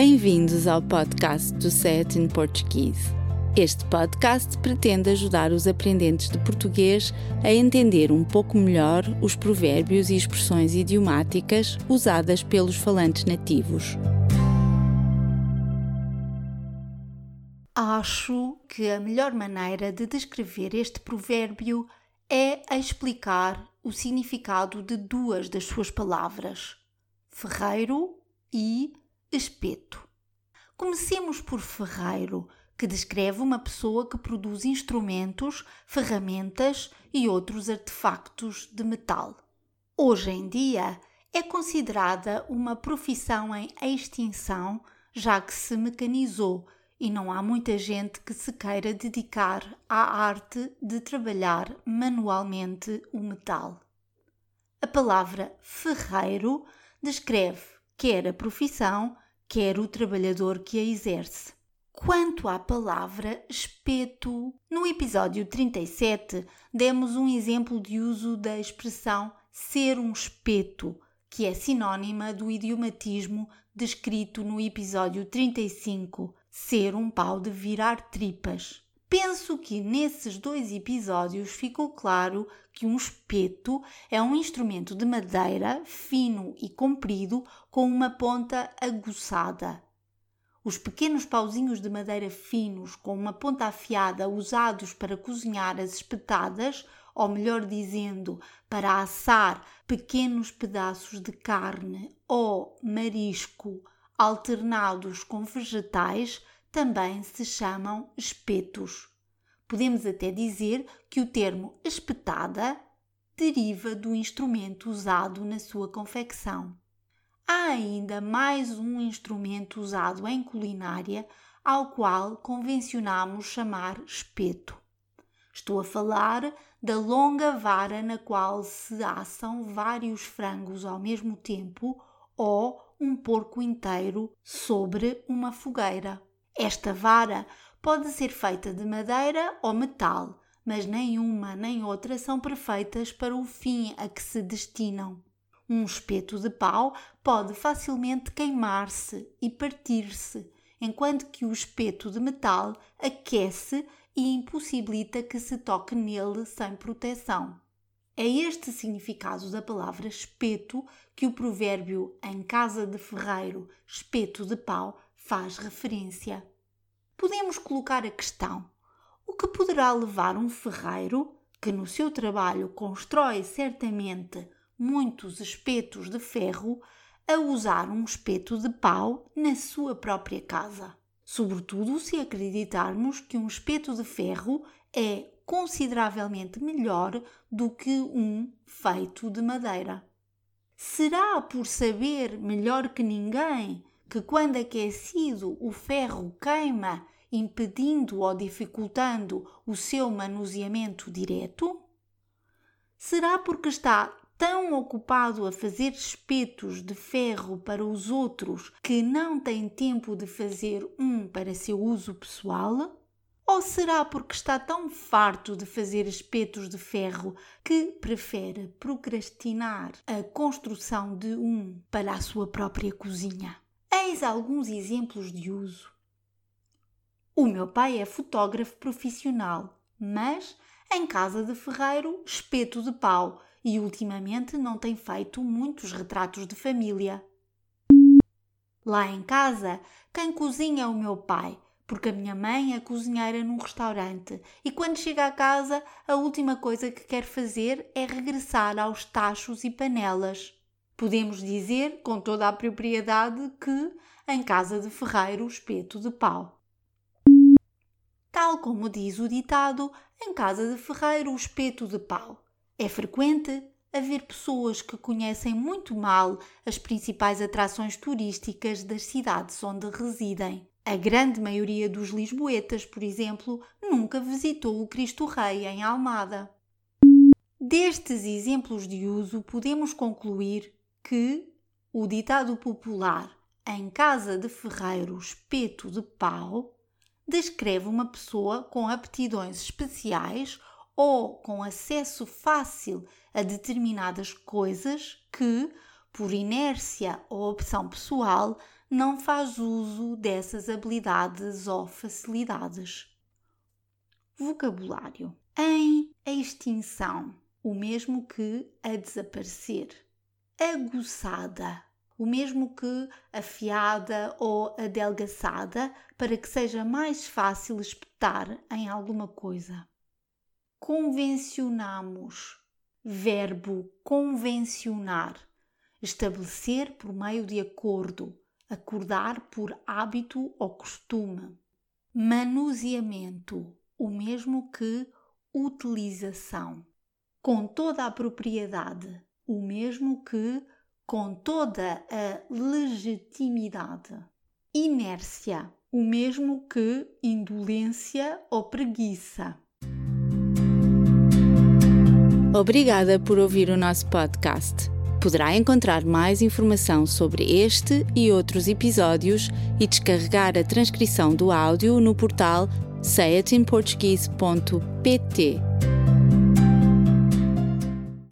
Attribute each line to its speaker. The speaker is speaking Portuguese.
Speaker 1: Bem-vindos ao podcast do Set in Portuguese. Este podcast pretende ajudar os aprendentes de português a entender um pouco melhor os provérbios e expressões idiomáticas usadas pelos falantes nativos.
Speaker 2: Acho que a melhor maneira de descrever este provérbio é a explicar o significado de duas das suas palavras: ferreiro e espeto. Comecemos por ferreiro, que descreve uma pessoa que produz instrumentos, ferramentas e outros artefactos de metal. Hoje em dia é considerada uma profissão em extinção, já que se mecanizou e não há muita gente que se queira dedicar à arte de trabalhar manualmente o metal. A palavra ferreiro descreve quer a profissão, quer o trabalhador que a exerce. Quanto à palavra espeto, no episódio 37 demos um exemplo de uso da expressão ser um espeto, que é sinônima do idiomatismo descrito no episódio 35, ser um pau de virar tripas. Penso que nesses dois episódios ficou claro que um espeto é um instrumento de madeira fino e comprido com uma ponta aguçada. Os pequenos pauzinhos de madeira finos com uma ponta afiada usados para cozinhar as espetadas, ou melhor dizendo, para assar pequenos pedaços de carne ou marisco alternados com vegetais, também se chamam espetos. Podemos até dizer que o termo espetada deriva do instrumento usado na sua confecção há ainda mais um instrumento usado em culinária ao qual convencionamos chamar espeto. Estou a falar da longa vara na qual se assam vários frangos ao mesmo tempo ou um porco inteiro sobre uma fogueira. Esta vara pode ser feita de madeira ou metal, mas nenhuma nem outra são perfeitas para o fim a que se destinam. Um espeto de pau pode facilmente queimar-se e partir-se, enquanto que o espeto de metal aquece e impossibilita que se toque nele sem proteção. É este significado da palavra espeto que o provérbio em casa de ferreiro, espeto de pau, faz referência. Podemos colocar a questão: o que poderá levar um ferreiro, que no seu trabalho constrói certamente muitos espetos de ferro a usar um espeto de pau na sua própria casa. Sobretudo se acreditarmos que um espeto de ferro é consideravelmente melhor do que um feito de madeira. Será por saber melhor que ninguém que, quando aquecido, o ferro queima, impedindo ou dificultando o seu manuseamento direto? Será porque está tão ocupado a fazer espetos de ferro para os outros que não tem tempo de fazer um para seu uso pessoal? Ou será porque está tão farto de fazer espetos de ferro que prefere procrastinar a construção de um para a sua própria cozinha? Eis alguns exemplos de uso. O meu pai é fotógrafo profissional, mas em casa de ferreiro, espeto de pau e ultimamente não tem feito muitos retratos de família. Lá em casa, quem cozinha é o meu pai, porque a minha mãe é cozinheira num restaurante e quando chega a casa, a última coisa que quer fazer é regressar aos tachos e panelas. Podemos dizer com toda a propriedade que em casa de ferreiro espeto de pau. Tal como diz o ditado, em casa de ferreiro espeto de pau. É frequente haver pessoas que conhecem muito mal as principais atrações turísticas das cidades onde residem. A grande maioria dos lisboetas, por exemplo, nunca visitou o Cristo Rei em Almada. Destes exemplos de uso, podemos concluir que o ditado popular em casa de ferreiro espeto de pau descreve uma pessoa com aptidões especiais ou com acesso fácil a determinadas coisas que, por inércia ou opção pessoal, não faz uso dessas habilidades ou facilidades. Vocabulário: em extinção, o mesmo que a desaparecer. Aguçada, o mesmo que afiada ou adelgaçada, para que seja mais fácil espetar em alguma coisa. Convencionamos, verbo convencionar, estabelecer por meio de acordo, acordar por hábito ou costume. Manuseamento, o mesmo que utilização. Com toda a propriedade, o mesmo que com toda a legitimidade. Inércia, o mesmo que indolência ou preguiça.
Speaker 1: Obrigada por ouvir o nosso podcast. Poderá encontrar mais informação sobre este e outros episódios e descarregar a transcrição do áudio no portal sayatinportuguese.pt.